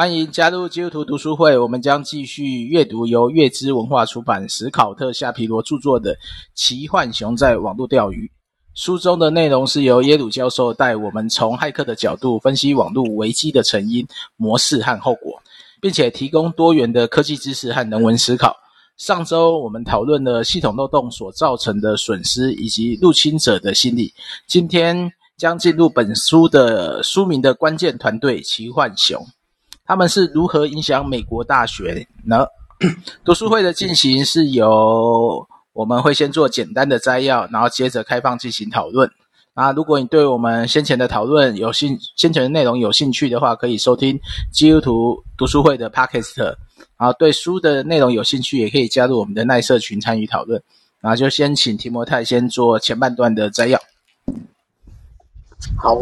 欢迎加入基督徒读书会，我们将继续阅读由月之文化出版、史考特·夏皮罗著作的《奇幻熊在网络钓鱼》。书中的内容是由耶鲁教授带我们从骇客的角度分析网络危机的成因、模式和后果，并且提供多元的科技知识和人文思考。上周我们讨论了系统漏洞所造成的损失以及入侵者的心理。今天将进入本书的书名的关键团队——奇幻熊。他们是如何影响美国大选呢？读书会的进行是由我们会先做简单的摘要，然后接着开放进行讨论。啊，如果你对我们先前的讨论有兴，先前的内容有兴趣的话，可以收听基督徒读书会的 Podcast。然后对书的内容有兴趣，也可以加入我们的耐社群参与讨论。然后就先请提摩太先做前半段的摘要。好。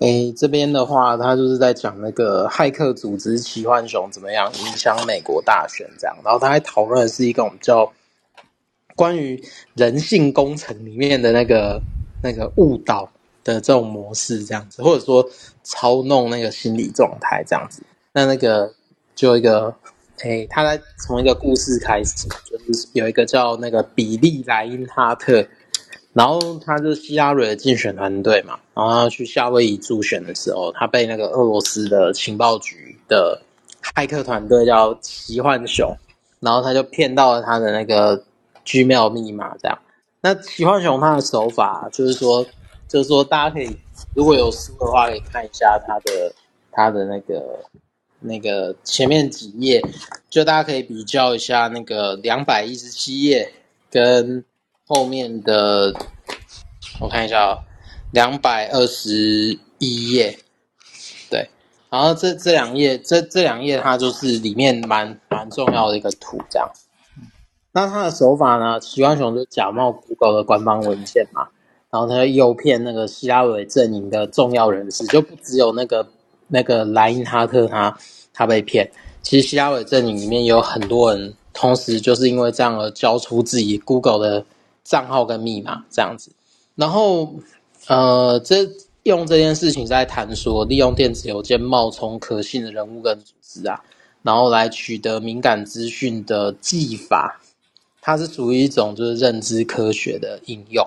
诶，这边的话，他就是在讲那个骇客组织奇幻熊怎么样影响美国大选这样，然后他还讨论是一种叫关于人性工程里面的那个那个误导的这种模式这样子，或者说操弄那个心理状态这样子。那那个就一个，诶，他在从一个故事开始，就是有一个叫那个比利莱因哈特。然后他是希拉蕊的竞选团队嘛，然后他去夏威夷助选的时候，他被那个俄罗斯的情报局的骇客团队叫奇幻熊，然后他就骗到了他的那个 Gmail 密码，这样。那奇幻熊他的手法就是说，就是说大家可以如果有书的话，可以看一下他的他的那个那个前面几页，就大家可以比较一下那个两百一十七页跟。后面的我看一下哦，两百二十一页，对，然后这这两页，这这两页它就是里面蛮蛮重要的一个图，这样。那他的手法呢？奇幻熊就假冒 Google 的官方文件嘛，然后他就诱骗那个希拉蕊阵营的重要人士，就不只有那个那个莱因哈特他他被骗，其实希拉蕊阵营里面有很多人，同时就是因为这样而交出自己 Google 的。账号跟密码这样子，然后呃，这用这件事情在谈说，利用电子邮件冒充可信的人物跟组织啊，然后来取得敏感资讯的技法，它是属于一种就是认知科学的应用，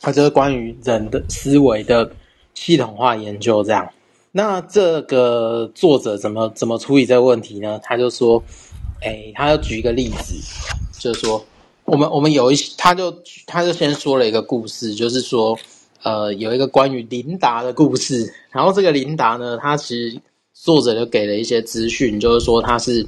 它就是关于人的思维的系统化研究这样。那这个作者怎么怎么处理这个问题呢？他就说，哎，他要举一个例子，就是说。我们我们有一，他就他就先说了一个故事，就是说，呃，有一个关于琳达的故事。然后这个琳达呢，他其实作者就给了一些资讯，就是说她是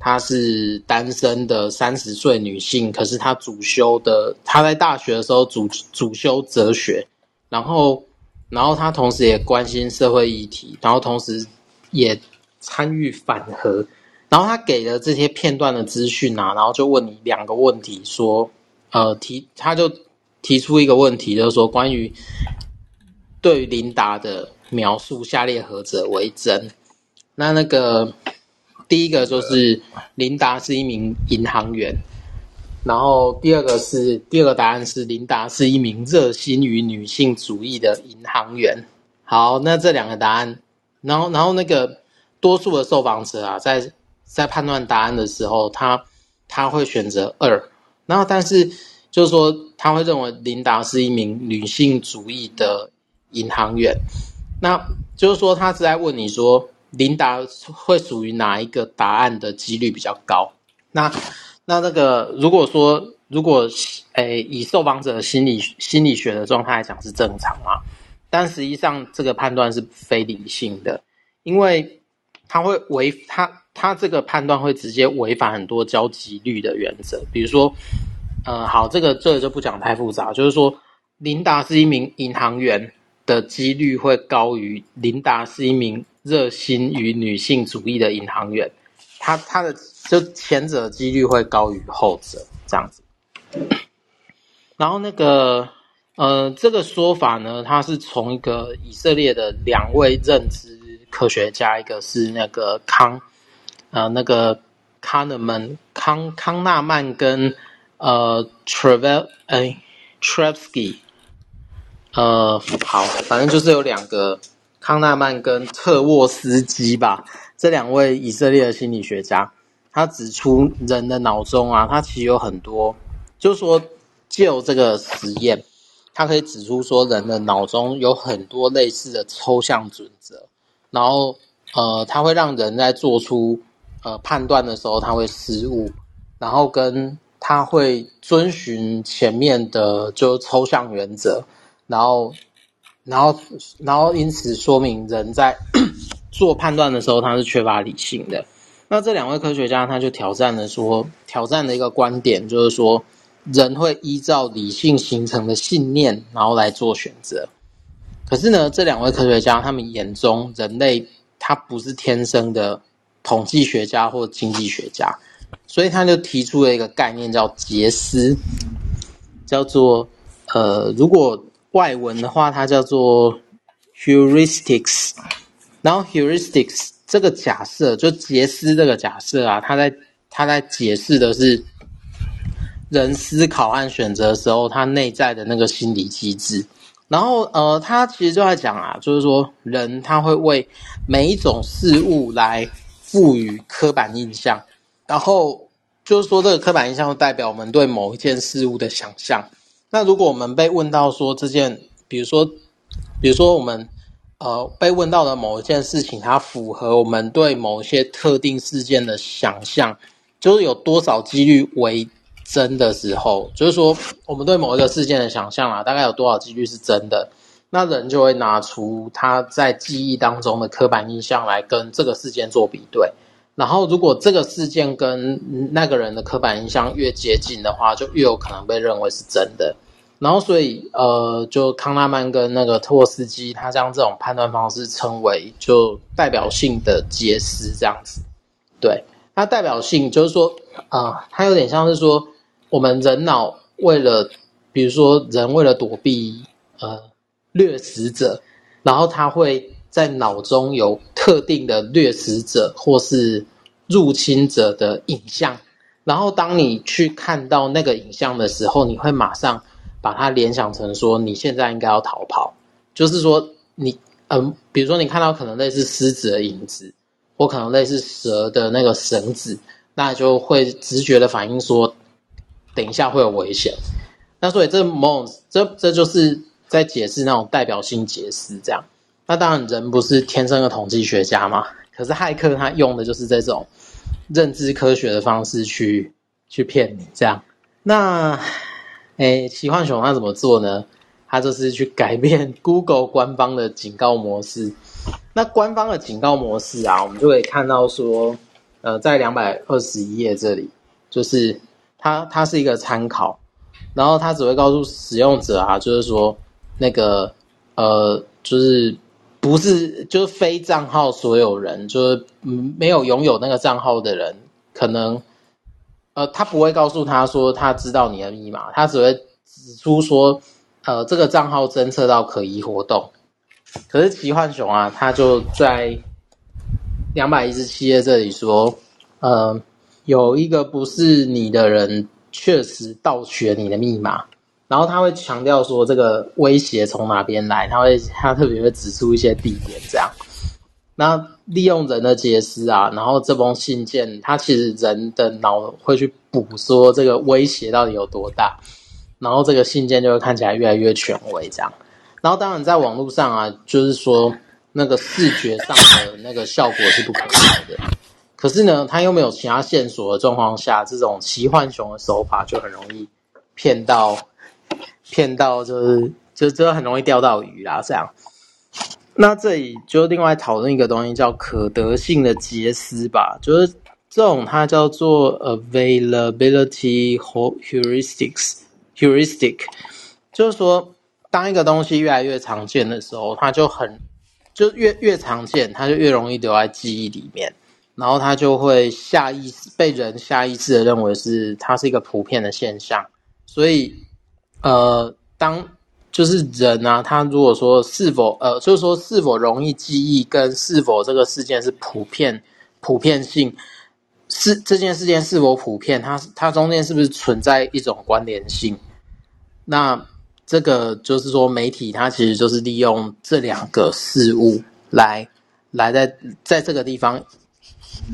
她是单身的三十岁女性，可是她主修的，她在大学的时候主主修哲学，然后然后她同时也关心社会议题，然后同时也参与反核。然后他给了这些片段的资讯啊，然后就问你两个问题，说，呃，提他就提出一个问题，就是说关于对于琳达的描述，下列何者为真？那那个第一个就是琳达是一名银行员，然后第二个是第二个答案是琳达是一名热心于女性主义的银行员。好，那这两个答案，然后然后那个多数的受访者啊，在在判断答案的时候，他他会选择二，然后但是就是说他会认为琳达是一名女性主义的银行员，那就是说他是在问你说琳达会属于哪一个答案的几率比较高？那那那个如果说如果诶以受访者心理心理学的状态来讲是正常嘛，但实际上这个判断是非理性的，因为他会违他。他这个判断会直接违反很多交集率的原则，比如说，呃，好，这个这个就不讲太复杂，就是说，琳达是一名银行员的几率会高于琳达是一名热心于女性主义的银行员，他他的就前者几率会高于后者这样子。然后那个，呃，这个说法呢，它是从一个以色列的两位认知科学家，一个是那个康。呃，那个康纳曼康康纳曼跟呃 Travel 哎 Tversky 呃好，反正就是有两个康纳曼跟特沃斯基吧，这两位以色列的心理学家，他指出人的脑中啊，他其实有很多，就是说，借由这个实验，他可以指出说，人的脑中有很多类似的抽象准则，然后呃，他会让人在做出呃判断的时候，他会失误，然后跟他会遵循前面的就抽象原则，然后。然后，然后因此说明人在 做判断的时候，他是缺乏理性的。那这两位科学家他就挑战了说，挑战的一个观点就是说，人会依照理性形成的信念，然后来做选择。可是呢，这两位科学家他们眼中，人类他不是天生的统计学家或经济学家，所以他就提出了一个概念叫杰斯，叫做呃，如果。外文的话，它叫做 heuristics。然后 heuristics 这个假设，就杰斯这个假设啊，它在它在解释的是人思考和选择的时候，他内在的那个心理机制。然后呃，他其实就在讲啊，就是说人他会为每一种事物来赋予刻板印象，然后就是说这个刻板印象代表我们对某一件事物的想象。那如果我们被问到说这件，比如说，比如说我们呃被问到的某一件事情，它符合我们对某些特定事件的想象，就是有多少几率为真的时候，就是说我们对某一个事件的想象啊，大概有多少几率是真的，那人就会拿出他在记忆当中的刻板印象来跟这个事件做比对。然后，如果这个事件跟那个人的刻板印象越接近的话，就越有可能被认为是真的。然后，所以呃，就康纳曼跟那个特沃斯基，他将这种判断方式称为就代表性的杰思这样子。对，它代表性就是说，啊、呃，它有点像是说，我们人脑为了，比如说人为了躲避呃掠食者，然后他会。在脑中有特定的掠食者或是入侵者的影像，然后当你去看到那个影像的时候，你会马上把它联想成说你现在应该要逃跑，就是说你嗯，比如说你看到可能类似狮子的影子，或可能类似蛇的那个绳子，那就会直觉的反应说，等一下会有危险。那所以这某种这这就是在解释那种代表性解释这样。那当然，人不是天生的统计学家嘛。可是骇客他用的就是这种认知科学的方式去去骗你，这样。那，诶，奇幻熊他怎么做呢？他就是去改变 Google 官方的警告模式。那官方的警告模式啊，我们就可以看到说，呃，在两百二十一页这里，就是它它是一个参考，然后它只会告诉使用者啊，就是说那个呃，就是。不是，就是非账号所有人，就是嗯，没有拥有那个账号的人，可能，呃，他不会告诉他说他知道你的密码，他只会指出说，呃，这个账号侦测到可疑活动。可是奇幻熊啊，他就在两百一十七页这里说，呃，有一个不是你的人确实盗取了你的密码。然后他会强调说，这个威胁从哪边来？他会 他特别会指出一些地点，这样。那利用人的解释啊，然后这封信件，他其实人的脑会去补说这个威胁到底有多大，然后这个信件就会看起来越来越权威，这样。然后当然在网络上啊，就是说那个视觉上的那个效果是不可靠的。可是呢，他又没有其他线索的状况下，这种奇幻熊的手法就很容易骗到。骗到就是就就很容易钓到鱼啦，这样。那这里就另外讨论一个东西，叫可得性的杰思吧，就是这种它叫做 availability heuristics heuristic，就是说当一个东西越来越常见的时候，它就很就越越常见，它就越容易留在记忆里面，然后它就会下意识被人下意识的认为是它是一个普遍的现象，所以。呃，当就是人啊，他如果说是否呃，就是说是否容易记忆，跟是否这个事件是普遍普遍性，是这件事件是否普遍，它它中间是不是存在一种关联性？那这个就是说，媒体它其实就是利用这两个事物，来来在在这个地方，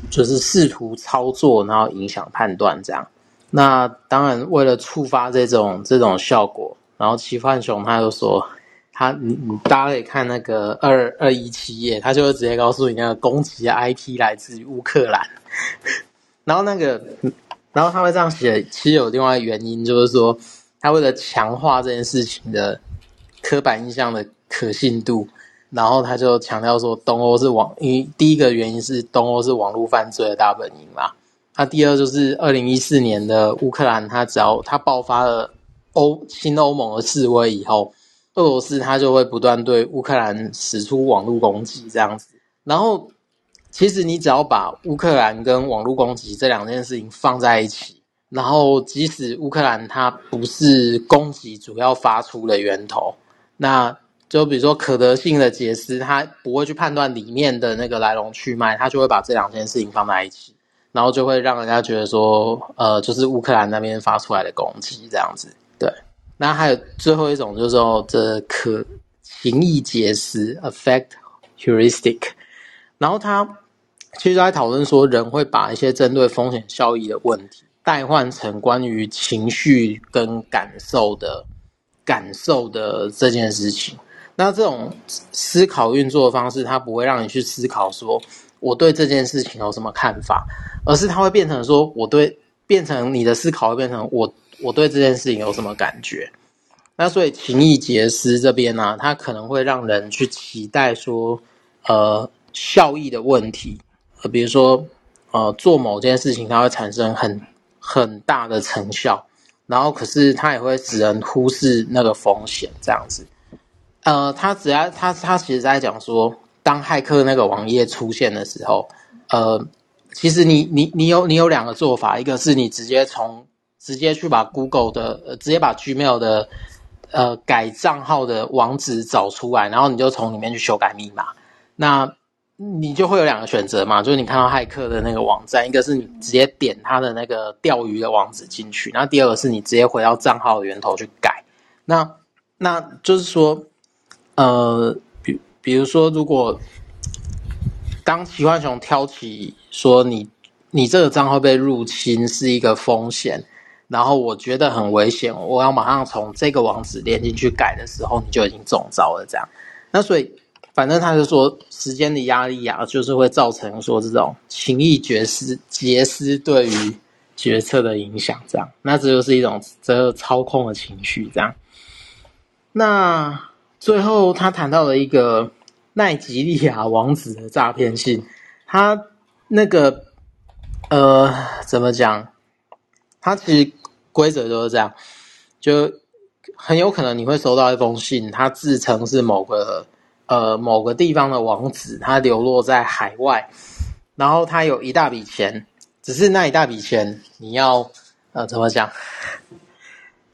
就是试图操作，然后影响判断这样。那当然，为了触发这种这种效果，然后奇幻熊他就说，他你你大家可以看那个二二一七页，他就会直接告诉你那个攻击的 IP 来自乌克兰。然后那个，然后他会这样写，其实有另外一个原因，就是说他为了强化这件事情的刻板印象的可信度，然后他就强调说东欧是网，因为第一个原因是东欧是网络犯罪的大本营嘛。那第二就是二零一四年的乌克兰，它只要它爆发了欧新欧盟的示威以后，俄罗斯它就会不断对乌克兰使出网络攻击这样子。然后其实你只要把乌克兰跟网络攻击这两件事情放在一起，然后即使乌克兰它不是攻击主要发出的源头，那就比如说可得性的解释，它不会去判断里面的那个来龙去脉，它就会把这两件事情放在一起。然后就会让人家觉得说，呃，就是乌克兰那边发出来的攻击这样子。对，那还有最后一种就是说，这可情意解释 （affect heuristic）。然后他其实在讨论说，人会把一些针对风险效益的问题代换成关于情绪跟感受的感受的这件事情。那这种思考运作的方式，它不会让你去思考说，我对这件事情有什么看法，而是它会变成说，我对变成你的思考会变成我我对这件事情有什么感觉。那所以情意结思这边呢、它可能会让人去期待说，呃，效益的问题，呃，比如说，呃，做某件事情它会产生很很大的成效，然后可是它也会使人忽视那个风险这样子。呃，他只要他他其实在讲说。当骇客那个网页出现的时候，呃，其实你你你有你有两个做法，一个是你直接从直接去把 Google 的呃直接把 Gmail 的呃改账号的网址找出来，然后你就从里面去修改密码，那你就会有两个选择嘛，就是你看到骇客的那个网站，一个是你直接点他的那个钓鱼的网址进去，然后第二个是你直接回到账号的源头去改，那那就是说，呃。比如说，如果当奇幻熊挑起说你你这个账号被入侵是一个风险，然后我觉得很危险，我要马上从这个网址连进去改的时候，你就已经中招了。这样，那所以反正他就说，时间的压力啊，就是会造成说这种情意绝思结思对于决策的影响。这样，那这就是一种这个操控的情绪。这样，那。最后，他谈到了一个奈及利亚王子的诈骗信。他那个呃，怎么讲？他其实规则就是这样，就很有可能你会收到一封信，他自称是某个呃某个地方的王子，他流落在海外，然后他有一大笔钱，只是那一大笔钱你要呃怎么讲？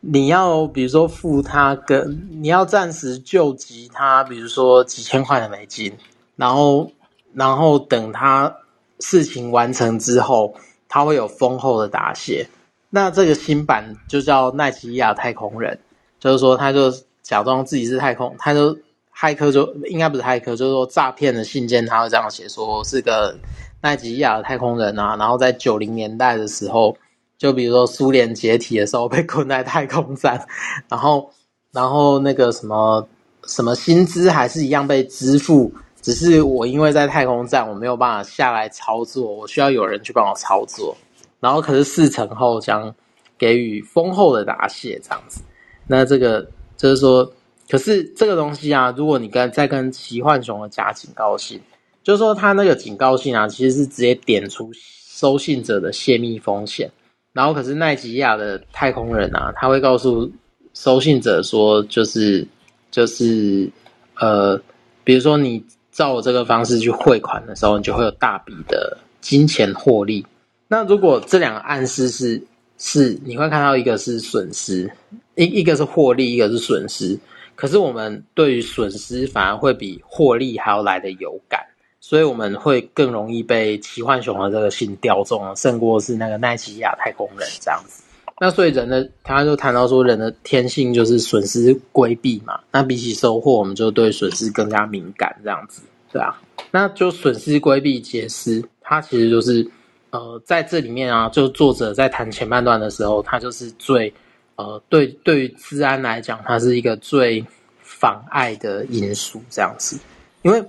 你要比如说付他跟，你要暂时救济他，比如说几千块的美金，然后然后等他事情完成之后，他会有丰厚的答谢。那这个新版就叫奈及利亚太空人，就是说他就假装自己是太空，他就骇客就应该不是骇客，就是说诈骗的信件他会这样写说是个奈及利亚的太空人啊，然后在九零年代的时候。就比如说苏联解体的时候被困在太空站，然后然后那个什么什么薪资还是一样被支付，只是我因为在太空站我没有办法下来操作，我需要有人去帮我操作，然后可是事成后将给予丰厚的答谢这样子。那这个就是说，可是这个东西啊，如果你跟再跟奇幻熊的假警告信，就是说他那个警告信啊，其实是直接点出收信者的泄密风险。然后，可是奈吉亚的太空人啊，他会告诉收信者说，就是就是呃，比如说你照我这个方式去汇款的时候，你就会有大笔的金钱获利。那如果这两个暗示是是，你会看到一个是损失，一一个是获利，一个是损失。可是我们对于损失反而会比获利还要来的有感。所以我们会更容易被奇幻熊的这个信钓中，胜过是那个奈及利亚太空人这样子。那所以人的，他就谈到说，人的天性就是损失规避嘛。那比起收获，我们就对损失更加敏感这样子。对啊，那就损失规避解释，它其实就是呃，在这里面啊，就作者在谈前半段的时候，他就是最呃，对对于治安来讲，它是一个最妨碍的因素，这样子，因为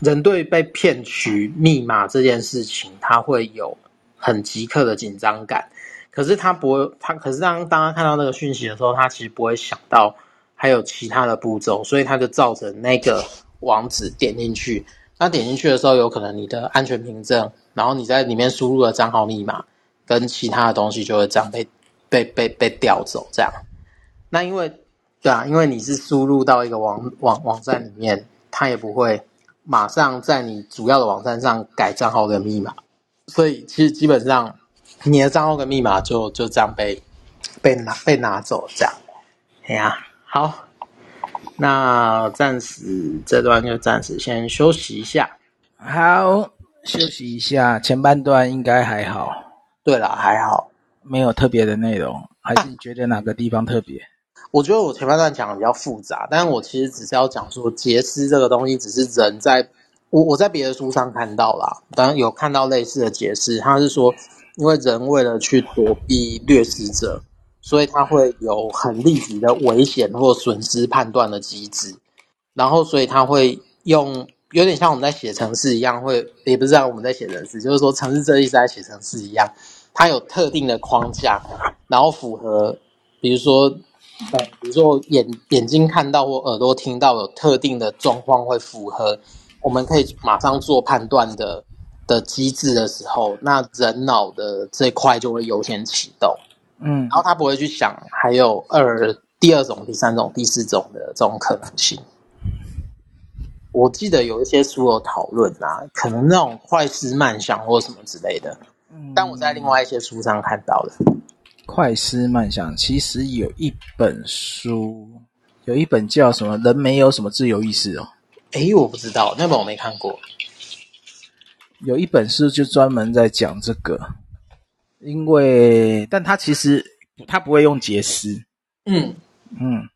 人对被骗取密码这件事情，他会有很即刻的紧张感，可是他不会，他可是当当他看到那个讯息的时候，他其实不会想到还有其他的步骤，所以他就照着那个。网址点进去，那点进去的时候，有可能你的安全凭证，然后你在里面输入的账号密码跟其他的东西就会这样被被被被调走，这样。那因为对啊，因为你是输入到一个网网网站里面，它也不会马上在你主要的网站上改账号跟密码，所以其实基本上你的账号跟密码就就这样被被拿被拿走，这样。哎呀，好。那暂时这段就暂时先休息一下，好，休息一下。前半段应该还好，对了，还好，没有特别的内容，还是你觉得哪个地方特别？我觉得我前半段讲的比较复杂，但是我其实只是要讲说，劫私这个东西只是人在，我我在别的书上看到啦，当然有看到类似的解释，他是说，因为人为了去躲避掠食者。所以他会有很立即的危险或损失判断的机制，然后所以他会用有点像我们在写程式一样，会也不是像我们在写程式，就是说程式设计师在写程式一样，它有特定的框架，然后符合，比如说，比如说眼眼睛看到或耳朵听到有特定的状况会符合，我们可以马上做判断的的机制的时候，那人脑的这块就会优先启动。嗯，然后他不会去想还有二、第二种、第三种、第四种的这种可能性。我记得有一些书有讨论啊，可能那种快思慢想或什么之类的。嗯，但我在另外一些书上看到的。快思慢想，其实有一本书，有一本叫什么“人没有什么自由意识”哦。诶，我不知道，那本我没看过。有一本书就专门在讲这个。因为，但他其实他不会用杰斯，嗯嗯，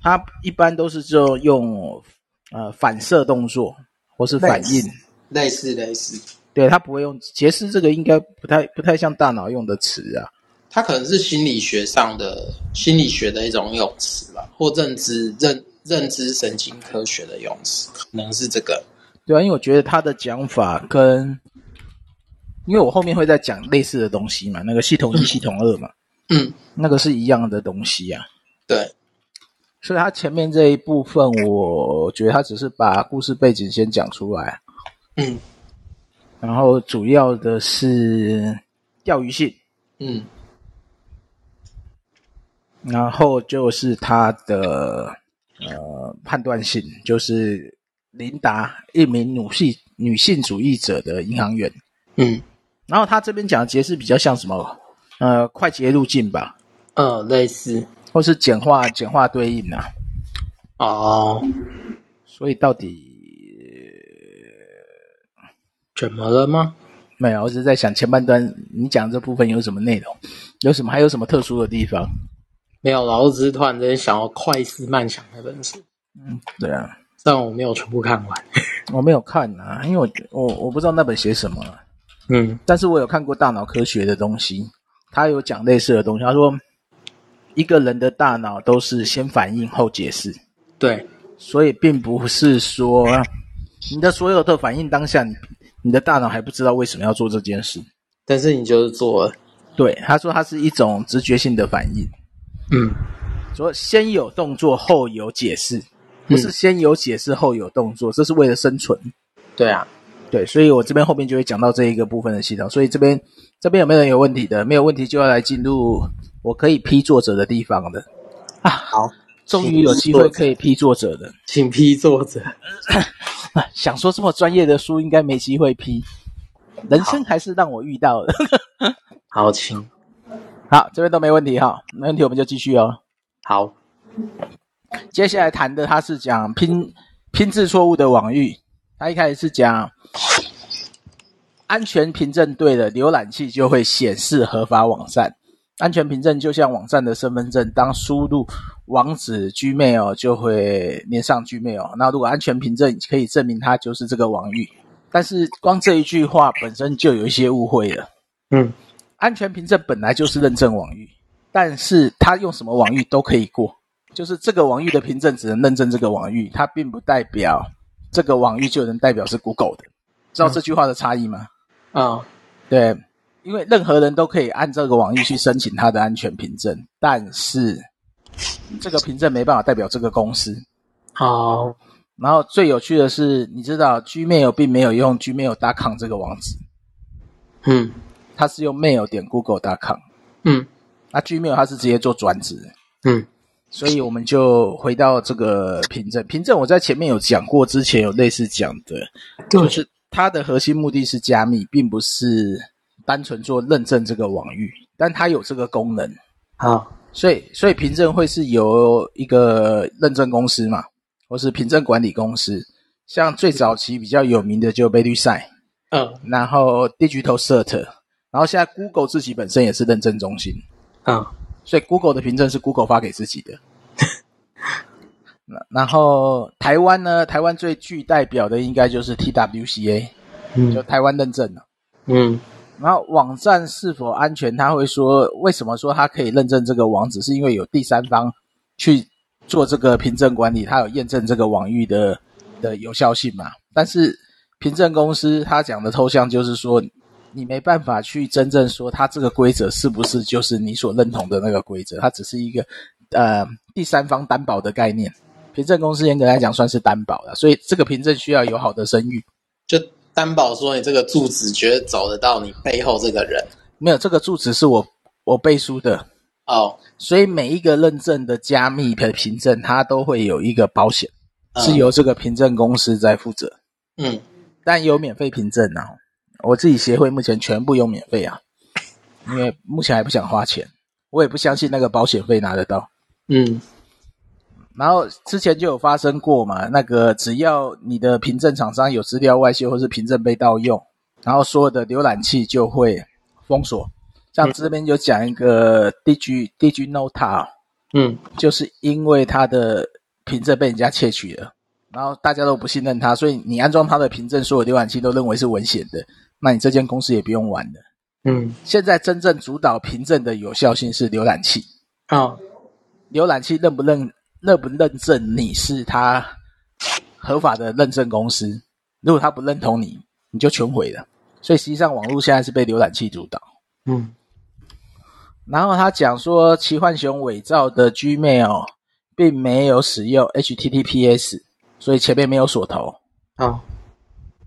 他一般都是就用呃反射动作或是反应，类似类似，对，他不会用杰斯这个，应该不太不太像大脑用的词啊，他可能是心理学上的心理学的一种用词吧，或认知认认知神经科学的用词，可能是这个，对啊，因为我觉得他的讲法跟。因为我后面会再讲类似的东西嘛，那个系统一、系统二嘛，嗯，那个是一样的东西呀、啊。对，所以他前面这一部分，我觉得他只是把故事背景先讲出来，嗯，然后主要的是钓鱼性，嗯，然后就是他的呃判断性，就是琳达一名女性女性主义者的银行员，嗯。然后他这边讲的劫私比较像什么？呃，快捷路径吧。呃，类似，或是简化简化对应啊。哦，所以到底怎么了吗？没有，我只是在想前半段你讲这部分有什么内容，有什么还有什么特殊的地方？没有，然后只是突然间想要快思慢想那本书。嗯，对啊，但我没有全部看完，我没有看啊，因为我我我不知道那本写什么。嗯，但是我有看过大脑科学的东西，他有讲类似的东西。他说，一个人的大脑都是先反应后解释，对，所以并不是说你的所有的反应当下，你你的大脑还不知道为什么要做这件事，但是你就是做了。对，他说它是一种直觉性的反应。嗯，说先有动作后有解释，不是先有解释后有动作，这是为了生存。对啊。对，所以我这边后面就会讲到这一个部分的系统。所以这边这边有没有人有问题的？没有问题就要来进入我可以批作者的地方的啊。好，终于有机会可以批作者的，请批作者。想说这么专业的书应该没机会批，人生还是让我遇到了。好，请。好，这边都没问题哈，没问题我们就继续哦。好，接下来谈的他是讲拼拼字错误的网域。他一开始是讲安全凭证对了，浏览器就会显示合法网站。安全凭证就像网站的身份证，当输入网址 Gmail 就会连上 Gmail。那如果安全凭证可以证明它就是这个网域，但是光这一句话本身就有一些误会了。嗯，安全凭证本来就是认证网域，但是它用什么网域都可以过，就是这个网域的凭证只能认证这个网域，它并不代表这个网域就能代表是 Google 的。知道这句话的差异吗？啊、嗯，对。因为任何人都可以按这个网域去申请他的安全凭证，但是这个凭证没办法代表这个公司。好，然后最有趣的是，你知道 Gmail 并没有用 Gmail.com 这个网址，嗯，它是用 mail 点 Google.com，嗯，那 Gmail 它是直接做转址，嗯，所以我们就回到这个凭证，凭证我在前面有讲过，之前有类似讲的，就是它的核心目的是加密，并不是。单纯做认证这个网域，但它有这个功能，好，所以所以凭证会是由一个认证公司嘛，或是凭证管理公司，像最早期比较有名的就贝律赛，嗯，然后 Digital Cert，然后现在 Google 自己本身也是认证中心，嗯，所以 Google 的凭证是 Google 发给自己的，然后台湾呢，台湾最具代表的应该就是 TWCA，嗯，就台湾认证了，嗯。然后网站是否安全？他会说，为什么说他可以认证这个网址？是因为有第三方去做这个凭证管理，他有验证这个网域的的有效性嘛？但是凭证公司他讲的抽象就是说，你没办法去真正说它这个规则是不是就是你所认同的那个规则？它只是一个呃第三方担保的概念。凭证公司严格来讲算是担保了，所以这个凭证需要有好的声誉。就。担保说你这个住址绝对找得到你背后这个人，没有这个住址是我我背书的哦，所以每一个认证的加密的凭证，它都会有一个保险，嗯、是由这个凭证公司在负责。嗯，但有免费凭证啊，我自己协会目前全部用免费啊，因为目前还不想花钱，我也不相信那个保险费拿得到。嗯。然后之前就有发生过嘛，那个只要你的凭证厂商有资料外泄或是凭证被盗用，然后所有的浏览器就会封锁。像这边就讲一个 Digi DigiNotar，嗯，就是因为它的凭证被人家窃取了，然后大家都不信任它，所以你安装它的凭证，所有浏览器都认为是危险的，那你这间公司也不用玩了。嗯，现在真正主导凭证的有效性是浏览器。哦，浏览器认不认？认不认证你是他合法的认证公司？如果他不认同你，你就全毁了。所以实际上网络现在是被浏览器主导。嗯。然后他讲说，奇幻熊伪造的 Gmail 并没有使用 HTTPS，所以前面没有锁头。哦。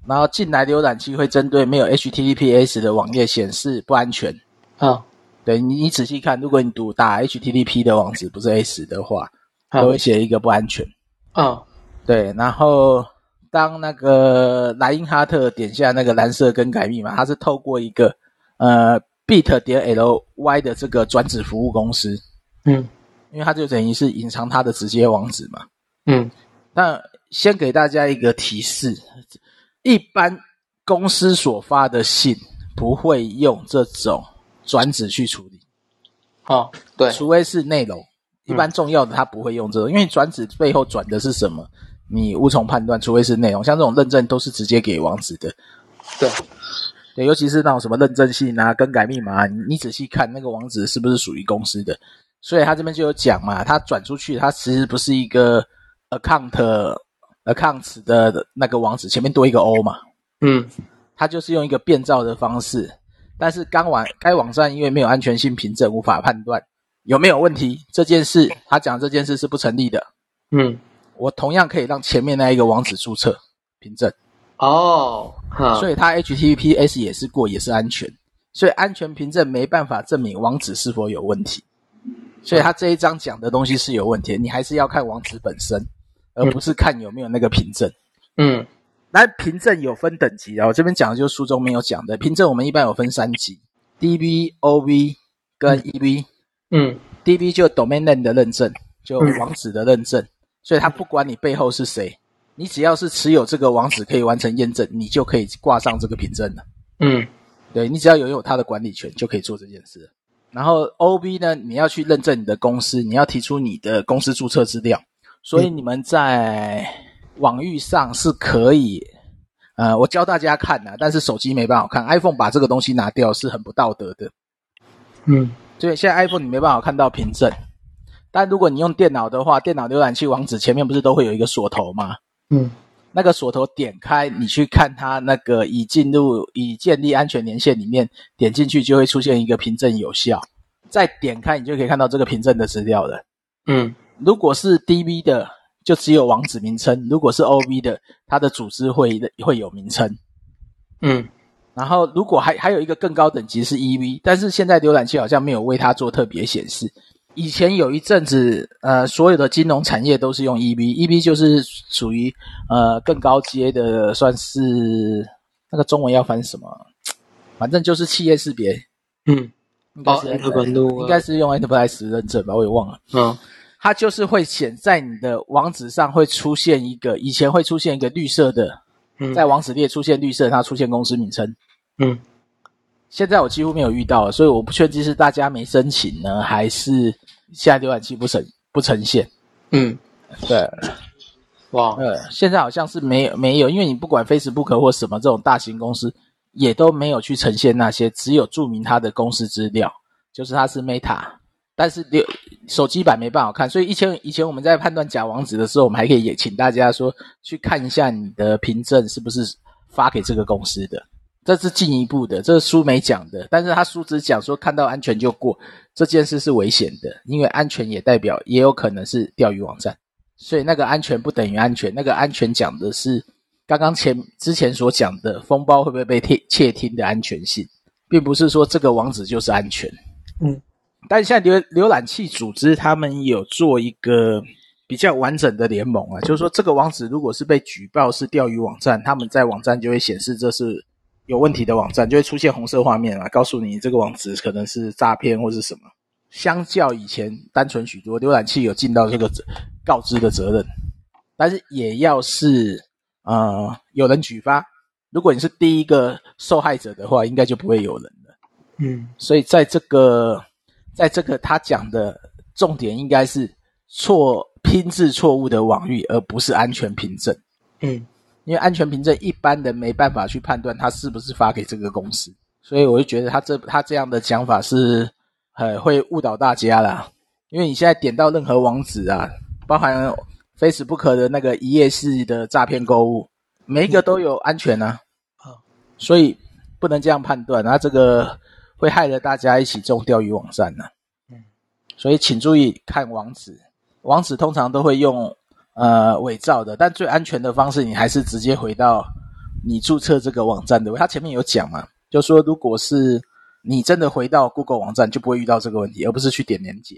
然后进来浏览器会针对没有 HTTPS 的网页显示不安全。哦。对，你你仔细看，如果你读打 HTTP 的网址不是 S 的话。都会写一个不安全，嗯、哦，对。然后当那个莱因哈特点下那个蓝色更改密码，它是透过一个呃 bit 点 ly 的这个转址服务公司，嗯，因为它就等于是隐藏它的直接网址嘛，嗯。那先给大家一个提示，一般公司所发的信不会用这种转址去处理，哦，对，除非是内容。一般重要的他不会用这个，因为转址背后转的是什么，你无从判断，除非是内容。像这种认证都是直接给网址的，对，对，尤其是那种什么认证信啊、更改密码，你你仔细看那个网址是不是属于公司的。所以他这边就有讲嘛，他转出去，他其实不是一个 account accounts 的那个网址，前面多一个 O 嘛，嗯，他就是用一个变造的方式，但是刚网该网站因为没有安全性凭证，无法判断。有没有问题？这件事他讲这件事是不成立的。嗯，我同样可以让前面那一个网址注册凭证。哦，所以它 HTTPS 也是过，也是安全。所以安全凭证没办法证明网址是否有问题。所以他这一章讲的东西是有问题，你还是要看网址本身，而不是看有没有那个凭证。嗯，那凭证有分等级啊，我这边讲的就是书中没有讲的凭证，我们一般有分三级：DBOV 跟 EB。嗯，DB 就 domain name 的认证，就网址的认证，嗯、所以它不管你背后是谁，你只要是持有这个网址可以完成验证，你就可以挂上这个凭证了。嗯，对，你只要拥有它的管理权，就可以做这件事。然后 OB 呢，你要去认证你的公司，你要提出你的公司注册资料，所以你们在网域上是可以，呃，我教大家看呐，但是手机没办法看，iPhone 把这个东西拿掉是很不道德的。嗯，对，现在 iPhone 你没办法看到凭证，但如果你用电脑的话，电脑浏览器网址前面不是都会有一个锁头吗？嗯。那个锁头点开，你去看它那个已进入已建立安全连线里面，点进去就会出现一个凭证有效。再点开，你就可以看到这个凭证的资料了。嗯，如果是 DV 的，就只有网址名称；如果是 OV 的，它的组织会会有名称。嗯，然后如果还还有一个更高等级是 EV，但是现在浏览器好像没有为它做特别显示。以前有一阵子，呃，所有的金融产业都是用 EV，EV 就是属于呃更高阶的，算是那个中文要翻什么？反正就是企业识别，嗯，应该是、哦、应该是用 Enterprise 认证吧，我也忘了。嗯，它就是会显在你的网址上会出现一个，以前会出现一个绿色的，嗯，在网址列出现绿色，它出现公司名称，嗯。现在我几乎没有遇到，所以我不确定是大家没申请呢，还是现在浏览器不呈不呈现。嗯，对，哇，呃，现在好像是没有没有，因为你不管 Facebook 或什么这种大型公司，也都没有去呈现那些，只有注明它的公司资料，就是它是 Meta，但是手手机版没办法看，所以以前以前我们在判断假网址的时候，我们还可以也请大家说去看一下你的凭证是不是发给这个公司的。这是进一步的，这是书没讲的，但是他书只讲说看到安全就过，这件事是危险的，因为安全也代表也有可能是钓鱼网站，所以那个安全不等于安全，那个安全讲的是刚刚前之前所讲的封包会不会被窃窃听的安全性，并不是说这个网址就是安全。嗯，但是现在浏浏览器组织他们有做一个比较完整的联盟啊，就是说这个网址如果是被举报是钓鱼网站，他们在网站就会显示这是。有问题的网站就会出现红色画面啊，告诉你这个网址可能是诈骗或是什么。相较以前单纯许多，浏览器有尽到这个告知的责任，但是也要是呃有人举发。如果你是第一个受害者的话，应该就不会有人了。嗯，所以在这个在这个他讲的重点应该是错拼字错误的网域，而不是安全凭证。嗯。因为安全凭证一般人没办法去判断他是不是发给这个公司，所以我就觉得他这他这样的讲法是很会误导大家啦。因为你现在点到任何网址啊，包含 Facebook 的那个一页式的诈骗购物，每一个都有安全啊，所以不能这样判断，那这个会害了大家一起中钓鱼网站呢。嗯，所以请注意看网址，网址通常都会用。呃，伪造的，但最安全的方式，你还是直接回到你注册这个网站的。他前面有讲嘛，就说如果是你真的回到 Google 网站，就不会遇到这个问题，而不是去点连接。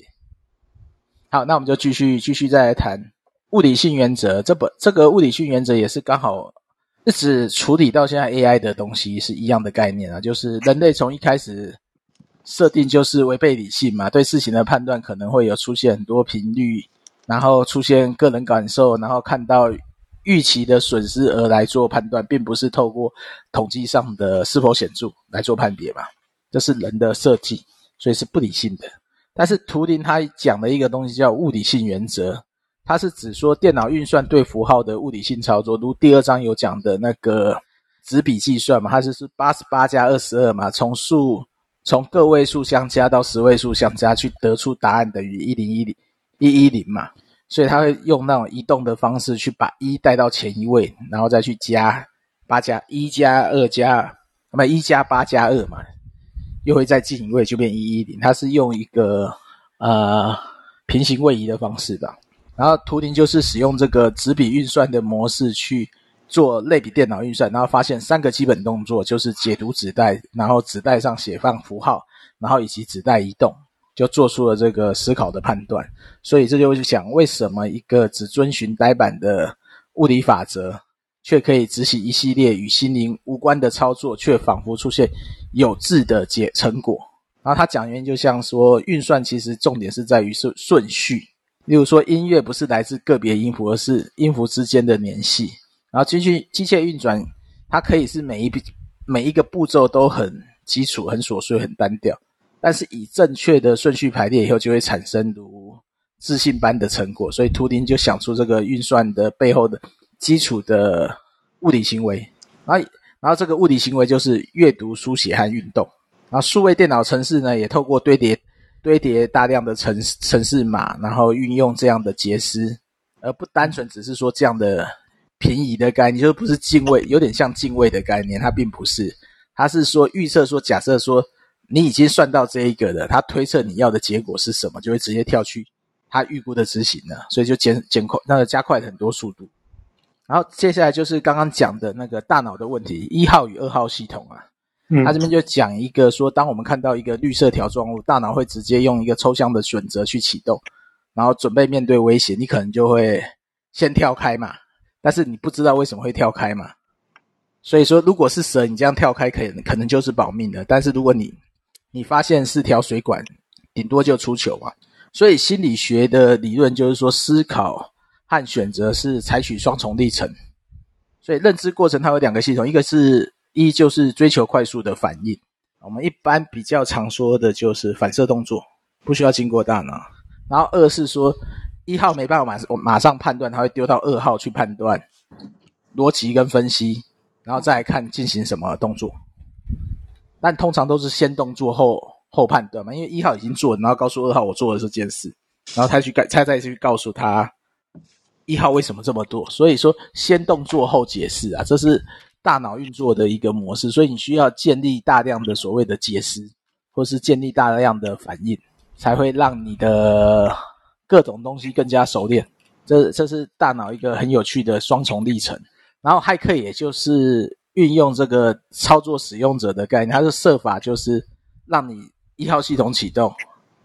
好，那我们就继续继续再来谈物理性原则。这本这个物理性原则也是刚好一直处理到现在 AI 的东西是一样的概念啊，就是人类从一开始设定就是违背理性嘛，对事情的判断可能会有出现很多频率。然后出现个人感受，然后看到预期的损失而来做判断，并不是透过统计上的是否显著来做判别嘛？这是人的设计，所以是不理性的。但是图灵他讲的一个东西叫物理性原则，它是指说电脑运算对符号的物理性操作，如第二章有讲的那个纸笔计算嘛，它就是八十八加二十二嘛，从数从个位数相加到十位数相加，去得出答案等于一零一零。一一零嘛，所以他会用那种移动的方式去把一带到前一位，然后再去加八加一加二加，那么一加八加二嘛，又会再进一位就变一一零。它是用一个呃平行位移的方式吧。然后图灵就是使用这个纸笔运算的模式去做类比电脑运算，然后发现三个基本动作就是解读纸带，然后纸带上写放符号，然后以及纸带移动。就做出了这个思考的判断，所以这就想为什么一个只遵循呆板的物理法则，却可以执行一系列与心灵无关的操作，却仿佛出现有质的结成果。然后他讲原因就像说，运算其实重点是在于顺顺序，例如说音乐不是来自个别音符，而是音符之间的联系。然后机器机械运转，它可以是每一笔每一个步骤都很基础、很琐碎、很单调。但是以正确的顺序排列以后，就会产生如自信般的成果。所以图灵就想出这个运算的背后的基础的物理行为，然后然后这个物理行为就是阅读、书写和运动。然后数位电脑程式呢，也透过堆叠堆叠大量的程程式码，然后运用这样的结思，而不单纯只是说这样的平移的概念，就是不是进位，有点像进位的概念，它并不是，它是说预测说，假设说你已经算到这一个了，他推测你要的结果是什么，就会直接跳去他预估的执行了，所以就减减快，那个加快很多速度。然后接下来就是刚刚讲的那个大脑的问题，一号与二号系统啊。嗯，他这边就讲一个说，当我们看到一个绿色条状物，大脑会直接用一个抽象的选择去启动，然后准备面对威胁，你可能就会先跳开嘛，但是你不知道为什么会跳开嘛。所以说，如果是蛇，你这样跳开可以，可能就是保命的。但是如果你你发现是条水管，顶多就出糗嘛。所以心理学的理论就是说，思考和选择是采取双重历程。所以认知过程它有两个系统，一个是。一就是追求快速的反应，我们一般比较常说的就是反射动作，不需要经过大脑。然后二是说，一号没办法马我马上判断，他会丢到二号去判断逻辑跟分析，然后再看进行什么动作。但通常都是先动作后后判断嘛，因为一号已经做了，然后告诉二号我做了这件事，然后他去他再去告诉他一号为什么这么做。所以说先动作后解释啊，这是。大脑运作的一个模式，所以你需要建立大量的所谓的解释，或是建立大量的反应，才会让你的各种东西更加熟练。这这是大脑一个很有趣的双重历程。然后骇客也就是运用这个操作使用者的概念，它的设法就是让你一号系统启动，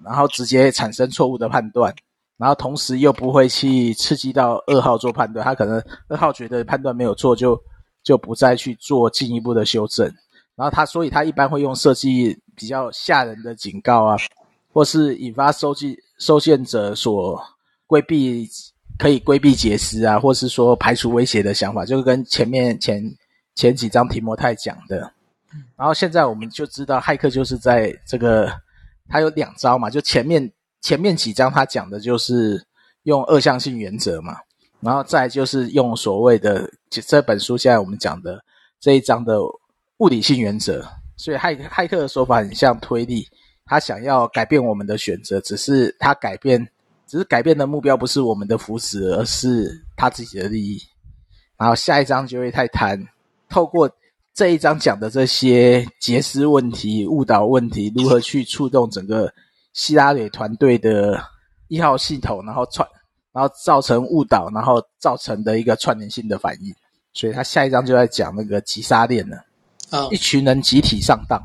然后直接产生错误的判断，然后同时又不会去刺激到二号做判断。他可能二号觉得判断没有错就。就不再去做进一步的修正，然后他，所以他一般会用设计比较吓人的警告啊，或是引发收集收件者所规避可以规避解释啊，或是说排除威胁的想法，就跟前面前前几章提摩太讲的。然后现在我们就知道，骇客就是在这个他有两招嘛，就前面前面几章他讲的就是用二项性原则嘛。然后再就是用所谓的这本书现在我们讲的这一章的物理性原则，所以骇骇客的说法很像推力，他想要改变我们的选择，只是他改变，只是改变的目标不是我们的福祉，而是他自己的利益。然后下一章就会太谈，透过这一章讲的这些结思问题、误导问题，如何去触动整个希拉里团队的一号系统，然后串。然后造成误导，然后造成的一个串联性的反应，所以他下一章就在讲那个急杀链了。啊、oh.，一群人集体上当。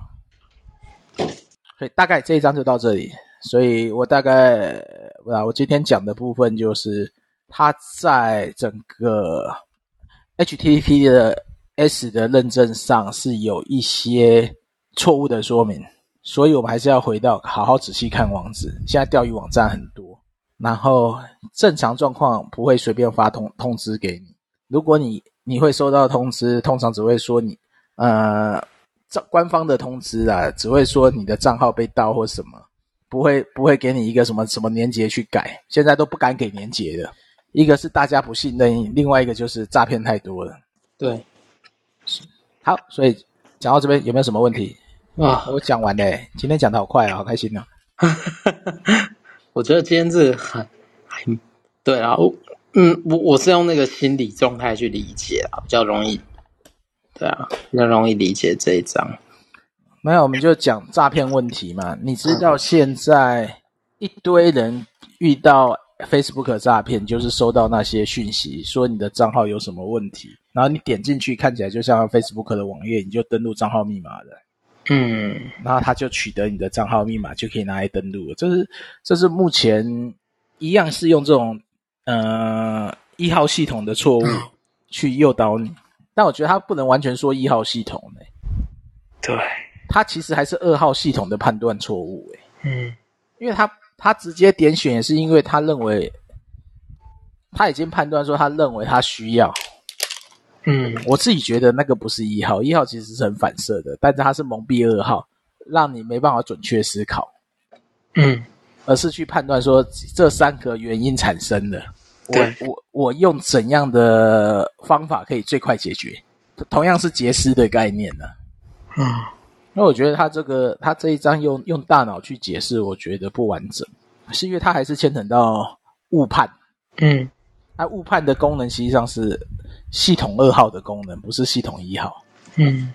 所以大概这一章就到这里。所以我大概啊，我今天讲的部分就是他在整个 HTTP 的 S 的认证上是有一些错误的说明，所以我们还是要回到好好仔细看网址。现在钓鱼网站很多。然后正常状况不会随便发通通知给你。如果你你会收到通知，通常只会说你呃，官方的通知啊，只会说你的账号被盗或什么，不会不会给你一个什么什么年结去改。现在都不敢给年结的，一个是大家不信任，另外一个就是诈骗太多了。对，好，所以讲到这边有没有什么问题？啊，我讲完嘞，今天讲的好快啊，好开心啊。我觉得今天这个很很对啊，我嗯，我我是用那个心理状态去理解啊，比较容易，对啊，比较容易理解这一章。没有，我们就讲诈骗问题嘛。你知道现在一堆人遇到 Facebook 诈骗，就是收到那些讯息，说你的账号有什么问题，然后你点进去，看起来就像 Facebook 的网页，你就登录账号密码的。嗯，然后他就取得你的账号密码，就可以拿来登录。这是这是目前一样是用这种呃一号系统的错误去诱导你，但我觉得他不能完全说一号系统呢。对，他其实还是二号系统的判断错误诶。嗯，因为他他直接点选也是因为他认为他已经判断说他认为他需要。嗯，我自己觉得那个不是一号，一号其实是很反射的，但是他是蒙蔽二号，让你没办法准确思考，嗯，而是去判断说这三个原因产生的，我我我用怎样的方法可以最快解决？同样是杰斯的概念呢、啊？嗯，那我觉得他这个他这一章用用大脑去解释，我觉得不完整，是因为他还是牵扯到误判。嗯，他误判的功能实际上是系统二号的功能，不是系统一号。嗯，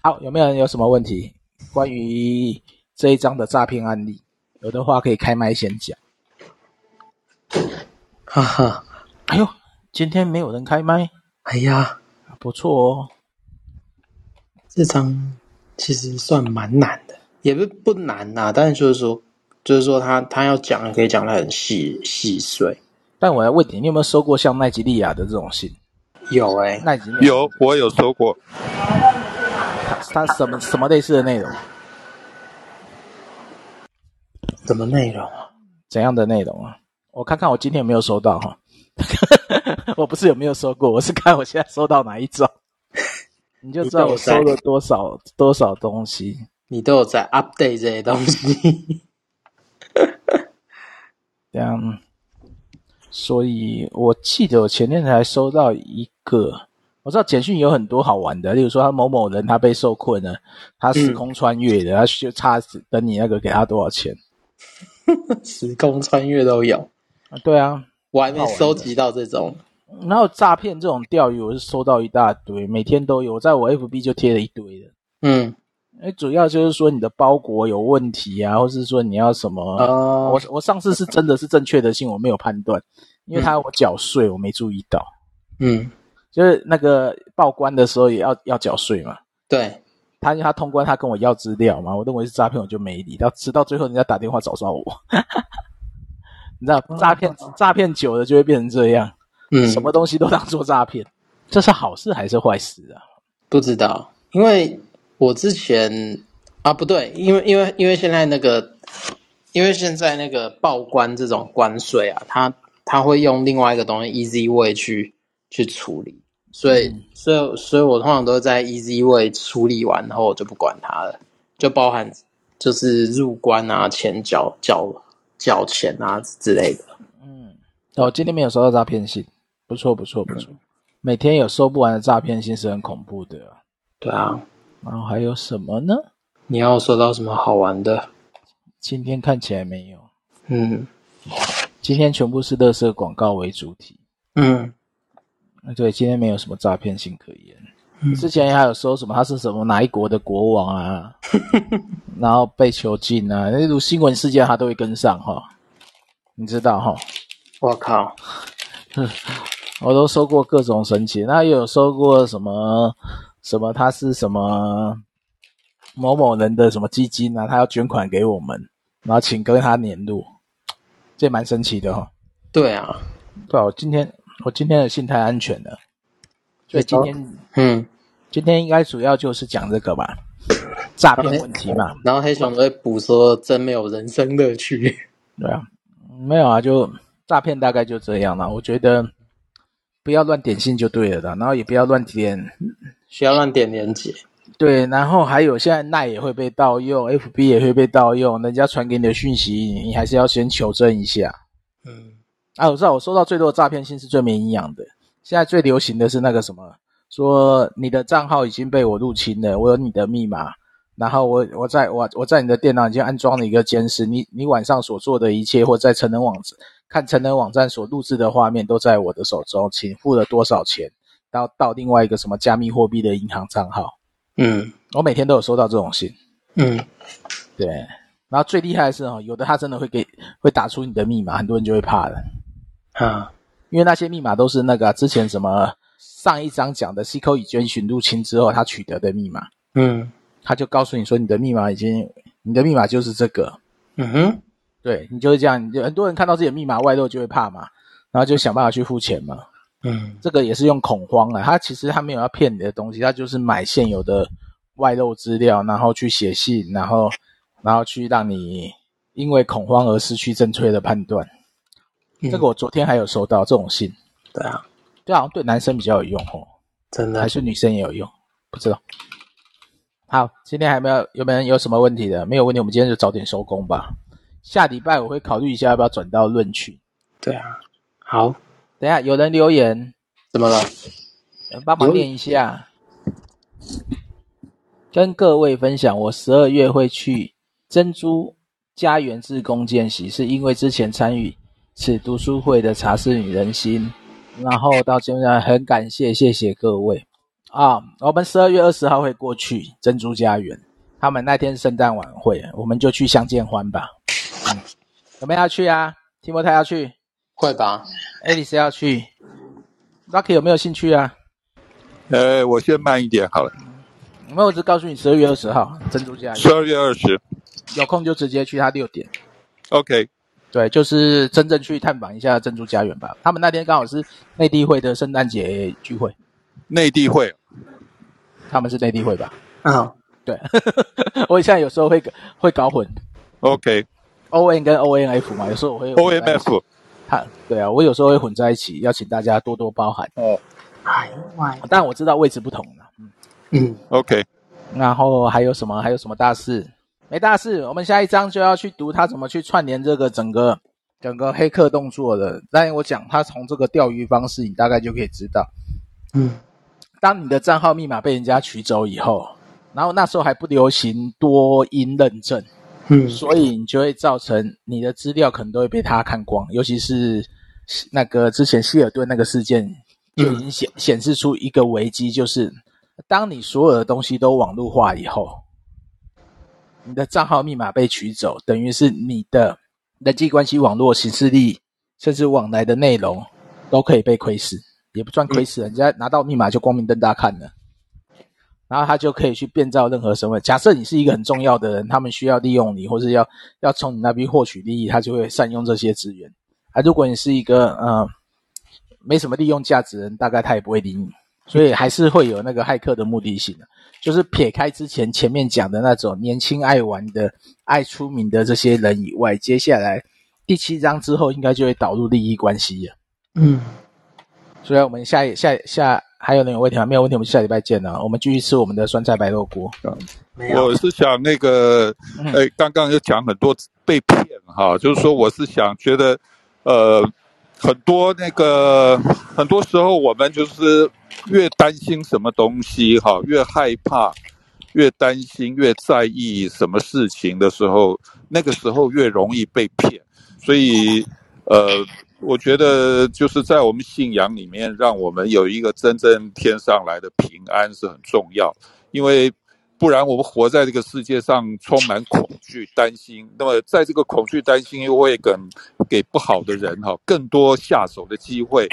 好，有没有人有什么问题？关于这一章的诈骗案例，有的话可以开麦先讲。哈哈，哎呦，今天没有人开麦，哎呀，不错哦。这张其实算蛮难的，也不不难呐、啊，但是就是说，就是说他他要讲，可以讲的很细细碎。但我要问你，你有没有收过像奈吉利亚的这种信？有哎、欸，奈及利亚有，我有收过。他什么什么类似的内容？什么内容啊？怎样的内容啊？我看看我今天有没有收到哈。我不是有没有收过，我是看我现在收到哪一种。你就知道我收了多少多少东西。你都有在 update 这些东西。这样，所以我记得我前天才收到一个。我知道简讯有很多好玩的，例如说他某某人他被受困了，他时空穿越的，嗯、他就差等你那个给他多少钱。时空穿越都有。啊，对啊，我还没收集到这种。然后诈骗这种钓鱼，我是收到一大堆，每天都有，我在我 FB 就贴了一堆的。嗯，哎，主要就是说你的包裹有问题啊，或是说你要什么？哦，我我上次是真的是正确的信，我没有判断，因为他要我缴税，我没注意到。嗯，就是那个报关的时候也要要缴税嘛。对，他他通关，他跟我要资料嘛，我认为是诈骗，我就没理。到直到最后，人家打电话找上我。你知道诈骗诈骗久了就会变成这样，嗯，什么东西都当做诈骗，这是好事还是坏事啊？不知道，因为我之前啊不对，因为因为因为现在那个，因为现在那个报关这种关税啊，他他会用另外一个东西 Easy Way 去去处理，所以、嗯、所以所以我通常都在 Easy Way 处理完后我就不管它了，就包含就是入关啊、钱缴缴。缴钱啊之类的。嗯，哦，今天没有收到诈骗信，不错不错不错。每天有收不完的诈骗信是很恐怖的。对啊，然后还有什么呢？你要收到什么好玩的？今天看起来没有。嗯，今天全部是垃圾广告为主体。嗯，对，今天没有什么诈骗信可言。之前还有说什么他是什么哪一国的国王啊，然后被囚禁啊，那种新闻事件他都会跟上哈，你知道哈？我靠，我都收过各种神奇，那也有收过什么什么他是什么某某人的什么基金啊，他要捐款给我们，然后请跟他联络，这蛮神奇的哈。对啊，对啊，我今天我今天的信太安全了。所以今天，嗯，今天应该主要就是讲这个吧，诈骗问题嘛。然后黑熊会补说：“真没有人生乐趣。”对啊，没有啊，就诈骗大概就这样了。我觉得不要乱点信就对了的，然后也不要乱点，需要乱点连接。对，然后还有现在奈也会被盗用，FB 也会被盗用，人家传给你的讯息，你还是要先求证一下。嗯，啊，我知道我收到最多的诈骗信是最没营养的。现在最流行的是那个什么，说你的账号已经被我入侵了，我有你的密码，然后我我在我我在你的电脑已经安装了一个监视，你你晚上所做的一切，或在成人网站看成人网站所录制的画面都在我的手中，请付了多少钱到到另外一个什么加密货币的银行账号？嗯，我每天都有收到这种信。嗯，对，然后最厉害的是哦，有的他真的会给会打出你的密码，很多人就会怕了。啊。因为那些密码都是那个、啊、之前什么上一章讲的西口乙捐群入侵之后他取得的密码，嗯，他就告诉你说你的密码已经，你的密码就是这个，嗯哼，对你就是这样，就很多人看到自己的密码外露就会怕嘛，然后就想办法去付钱嘛，嗯，这个也是用恐慌啊，他其实他没有要骗你的东西，他就是买现有的外露资料，然后去写信，然后然后去让你因为恐慌而失去正确的判断。这个我昨天还有收到这种信，对啊，对啊，对男生比较有用哦，真的，还是女生也有用，不知道。好，今天还没有有没有人有什么问题的？没有问题，我们今天就早点收工吧。下礼拜我会考虑一下要不要转到论群。对啊，好，等一下有人留言，怎么了？帮忙念一下，跟各位分享，我十二月会去珍珠家园志工见习，是因为之前参与此读书会的茶室女人心，然后到现在很感谢，谢谢各位。啊，我们十二月二十号会过去珍珠家园，他们那天圣诞晚会，我们就去相见欢吧。嗯，有没有要去啊？提莫泰要去？会吧。爱丽丝要去？Lucky 有没有兴趣啊？呃，我先慢一点好了。没有，我只告诉你十二月二十号珍珠家园。十二月二十，有空就直接去他六点。OK。对，就是真正去探访一下珍珠家园吧。他们那天刚好是内地会的圣诞节聚会。内地会。他们是内地会吧？嗯、uh-huh.，对，我现在有时候会会搞混。OK，O N 跟 O N F 嘛，有时候我会 O M F。他对啊，我有时候会混在一起，要请大家多多包涵。哦，哎呀，但我知道位置不同了。嗯嗯，OK。然后还有什么？还有什么大事？没大事。我们下一章就要去读他怎么去串联这个整个整个黑客动作的。但我讲他从这个钓鱼方式，你大概就可以知道。嗯。当你的账号密码被人家取走以后，然后那时候还不流行多音认证，嗯，所以你就会造成你的资料可能都会被他看光，尤其是那个之前希尔顿那个事件就已经显显示出一个危机，就是当你所有的东西都网络化以后，你的账号密码被取走，等于是你的人际关系网络、形式力，甚至往来的内容都可以被窥视。也不算窥视，人家拿到密码就光明正大看了，然后他就可以去变造任何身份。假设你是一个很重要的人，他们需要利用你，或是要要从你那边获取利益，他就会善用这些资源。啊，如果你是一个呃没什么利用价值的人，大概他也不会理你。所以还是会有那个骇客的目的性的，就是撇开之前前面讲的那种年轻爱玩的、爱出名的这些人以外，接下来第七章之后应该就会导入利益关系了。嗯。所以，我们下一下下还有人有问题吗？没有问题，我们下礼拜见了。我们继续吃我们的酸菜白肉锅。我是想那个，哎，刚刚又讲很多被骗哈，就是说，我是想觉得，呃，很多那个，很多时候我们就是越担心什么东西哈，越害怕，越担心，越在意什么事情的时候，那个时候越容易被骗。所以，呃。我觉得就是在我们信仰里面，让我们有一个真正天上来的平安是很重要，因为不然我们活在这个世界上充满恐惧、担心。那么在这个恐惧、担心又会给给不好的人哈更多下手的机会。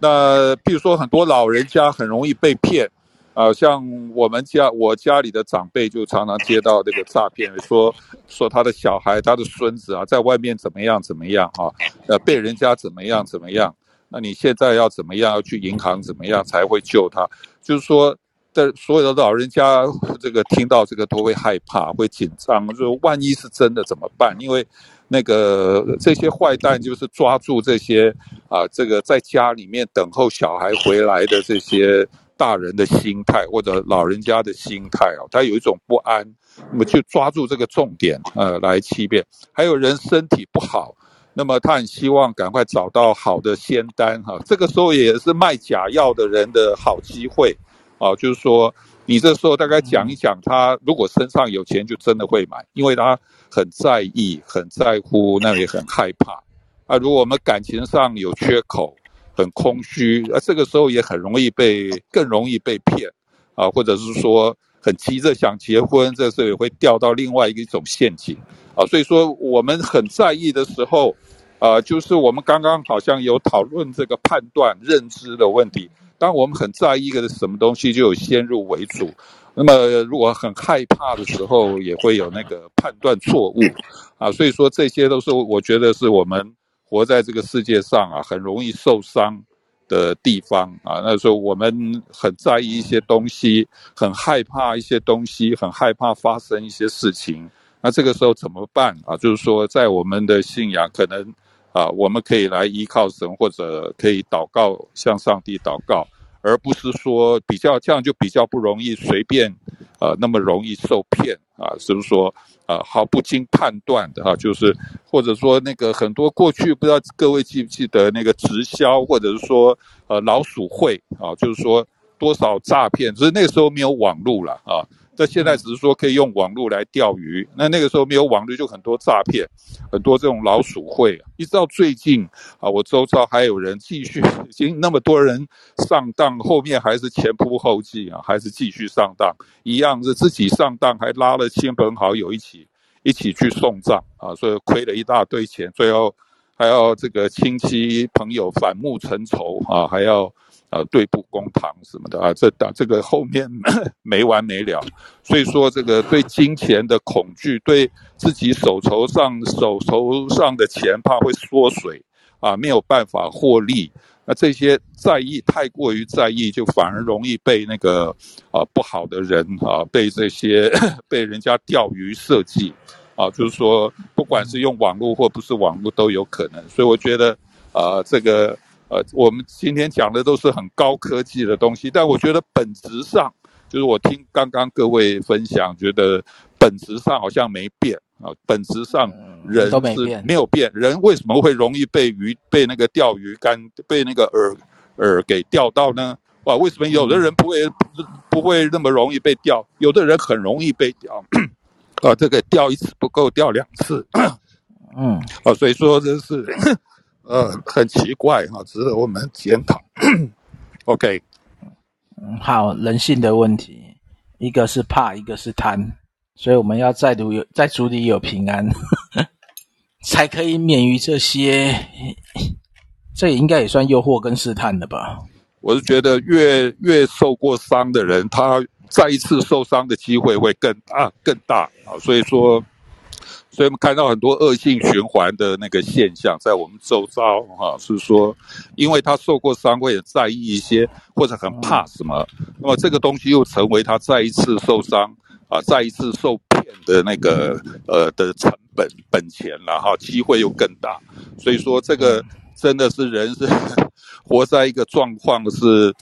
那比如说很多老人家很容易被骗。啊，像我们家我家里的长辈就常常接到这个诈骗，说说他的小孩、他的孙子啊，在外面怎么样怎么样啊，呃，被人家怎么样怎么样，那你现在要怎么样？要去银行怎么样才会救他？就是说，的所有的老人家这个听到这个都会害怕、会紧张，说万一是真的怎么办？因为那个这些坏蛋就是抓住这些啊，这个在家里面等候小孩回来的这些。大人的心态或者老人家的心态哦，他有一种不安，那么就抓住这个重点，呃，来欺骗。还有人身体不好，那么他很希望赶快找到好的仙丹哈，这个时候也是卖假药的人的好机会啊。就是说，你这时候大概讲一讲，他如果身上有钱，就真的会买，因为他很在意、很在乎，那也很害怕啊。如果我们感情上有缺口，很空虚，啊这个时候也很容易被，更容易被骗，啊，或者是说很急着想结婚，这时候也会掉到另外一种陷阱，啊，所以说我们很在意的时候，啊，就是我们刚刚好像有讨论这个判断认知的问题，当我们很在意一个什么东西，就有先入为主，那么如果很害怕的时候，也会有那个判断错误，啊，所以说这些都是我觉得是我们。活在这个世界上啊，很容易受伤的地方啊。那时候我们很在意一些东西，很害怕一些东西，很害怕发生一些事情。那这个时候怎么办啊？就是说，在我们的信仰，可能啊，我们可以来依靠神，或者可以祷告，向上帝祷告而不是说比较这样就比较不容易随便，呃，那么容易受骗啊，是不是说啊毫不经判断的啊，就是或者说那个很多过去不知道各位记不记得那个直销，或者是说呃老鼠会啊，就是说多少诈骗，只是那个时候没有网络了啊。那现在只是说可以用网络来钓鱼，那那个时候没有网络，就很多诈骗，很多这种老鼠会，一直到最近啊，我周遭还有人继续，已经那么多人上当，后面还是前仆后继啊，还是继续上当，一样是自己上当，还拉了亲朋好友一起一起去送葬啊，所以亏了一大堆钱，最后还要这个亲戚朋友反目成仇啊，还要。呃，对簿公堂什么的啊，这打这个后面 没完没了，所以说这个对金钱的恐惧，对自己手头上手头上的钱怕会缩水啊，没有办法获利，那这些在意太过于在意，就反而容易被那个啊不好的人啊，被这些 被人家钓鱼设计。啊，就是说不管是用网络或不是网络都有可能，所以我觉得啊这个。呃，我们今天讲的都是很高科技的东西，但我觉得本质上，就是我听刚刚各位分享，觉得本质上好像没变啊。本质上人是没有变，人为什么会容易被鱼被那个钓鱼竿被那个饵饵给钓到呢？哇，为什么有的人不会不会那么容易被钓，有的人很容易被钓？啊，这个钓一次不够，钓两次。嗯，啊，所以说这是。呃，很奇怪哈，值得我们检讨。OK，嗯，好，人性的问题，一个是怕，一个是贪，所以我们要在主有在主里有平安，才可以免于这些。这也应该也算诱惑跟试探的吧？我是觉得越越受过伤的人，他再一次受伤的机会会更大更大啊，所以说。所以我们看到很多恶性循环的那个现象在我们周遭，哈，是说，因为他受过伤，会很在意一些，或者很怕什么，那么这个东西又成为他再一次受伤啊，再一次受骗的那个呃的成本本钱了哈，机会又更大。所以说，这个真的是人是 活在一个状况，是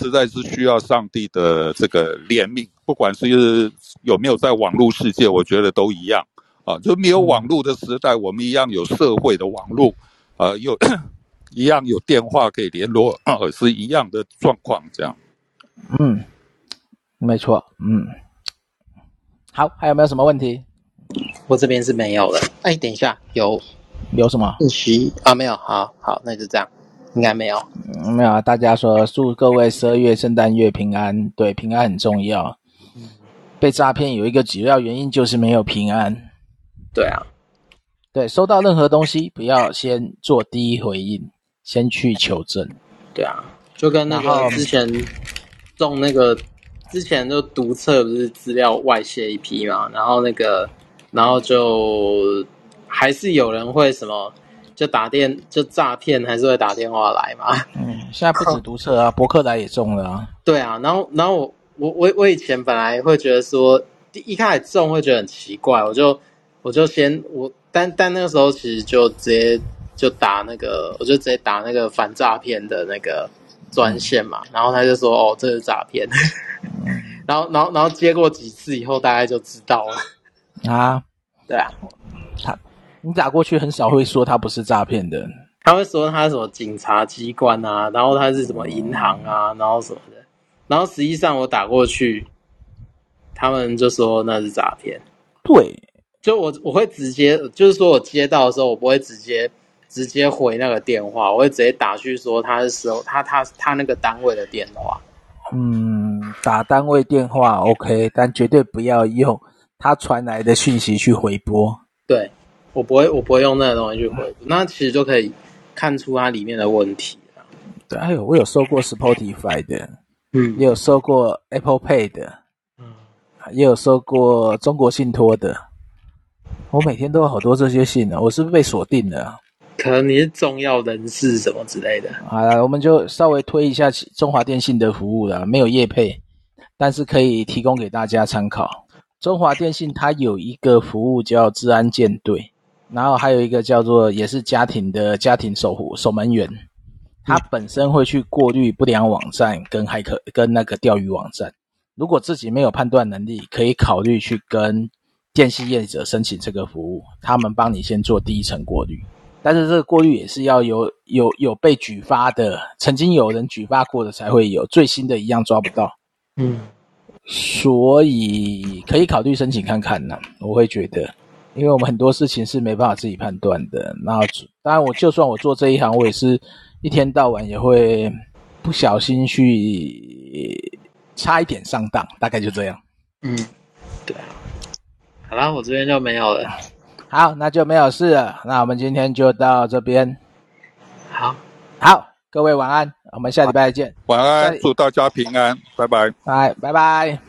实在是需要上帝的这个怜悯，不管是有没有在网络世界，我觉得都一样。啊，就没有网络的时代，我们一样有社会的网络，啊，有 一样有电话可以联络，啊，是一样的状况，这样。嗯，没错，嗯。好，还有没有什么问题？我这边是没有了。哎，等一下，有有什么？息啊，没有。好好，那就这样，应该没有。嗯，没有啊。大家说，祝各位十二月圣诞月平安。对，平安很重要。嗯。被诈骗有一个主要原因就是没有平安。对啊，对，收到任何东西，不要先做第一回应，先去求证。对啊，就跟那个之前中那个之前就读册不是资料外泄一批嘛，然后那个然后就还是有人会什么就打电就诈骗，还是会打电话来嘛。嗯，现在不止读册啊，博客来也中了啊。对啊，然后然后我我我我以前本来会觉得说第一开始中会觉得很奇怪，我就。我就先我，但但那个时候其实就直接就打那个，我就直接打那个反诈骗的那个专线嘛，然后他就说哦，这是诈骗，然后然后然后接过几次以后，大概就知道了啊，对啊，他你打过去很少会说他不是诈骗的，他会说他是什么警察机关啊，然后他是什么银行啊，然后什么的，然后实际上我打过去，他们就说那是诈骗，对。就我我会直接，就是说我接到的时候，我不会直接直接回那个电话，我会直接打去说他是时候他他他那个单位的电话。嗯，打单位电话 OK，但绝对不要用他传来的讯息去回拨。对，我不会我不会用那个东西去回拨，嗯，那其实就可以看出它里面的问题了。对，哎呦我有收过 Spotify 的，嗯，也有收过 Apple Pay 的，嗯，也有收过中国信托的。我每天都有好多这些信呢，我是不是被锁定了？可能你是重要人士什么之类的。好了，我们就稍微推一下中华电信的服务了，没有业配，但是可以提供给大家参考。中华电信它有一个服务叫治安舰队，然后还有一个叫做也是家庭的家庭守护守门员，它本身会去过滤不良网站跟骇客跟那个钓鱼网站。如果自己没有判断能力，可以考虑去跟电信业者申请这个服务，他们帮你先做第一层过滤。但是这个过滤也是要有有有被举发的，曾经有人举发过的才会有，最新的一样抓不到。嗯，所以可以考虑申请看看呢。我会觉得，因为我们很多事情是没办法自己判断的。那当然，我就算我做这一行，我也是。一天到晚也会不小心去差一点上当，大概就这样。嗯，对。好啦，我这边就没有了。好，那就没有事了。那我们今天就到这边。好，好，各位晚安，我们下礼拜见。晚安，祝大家平安，拜拜。拜拜拜。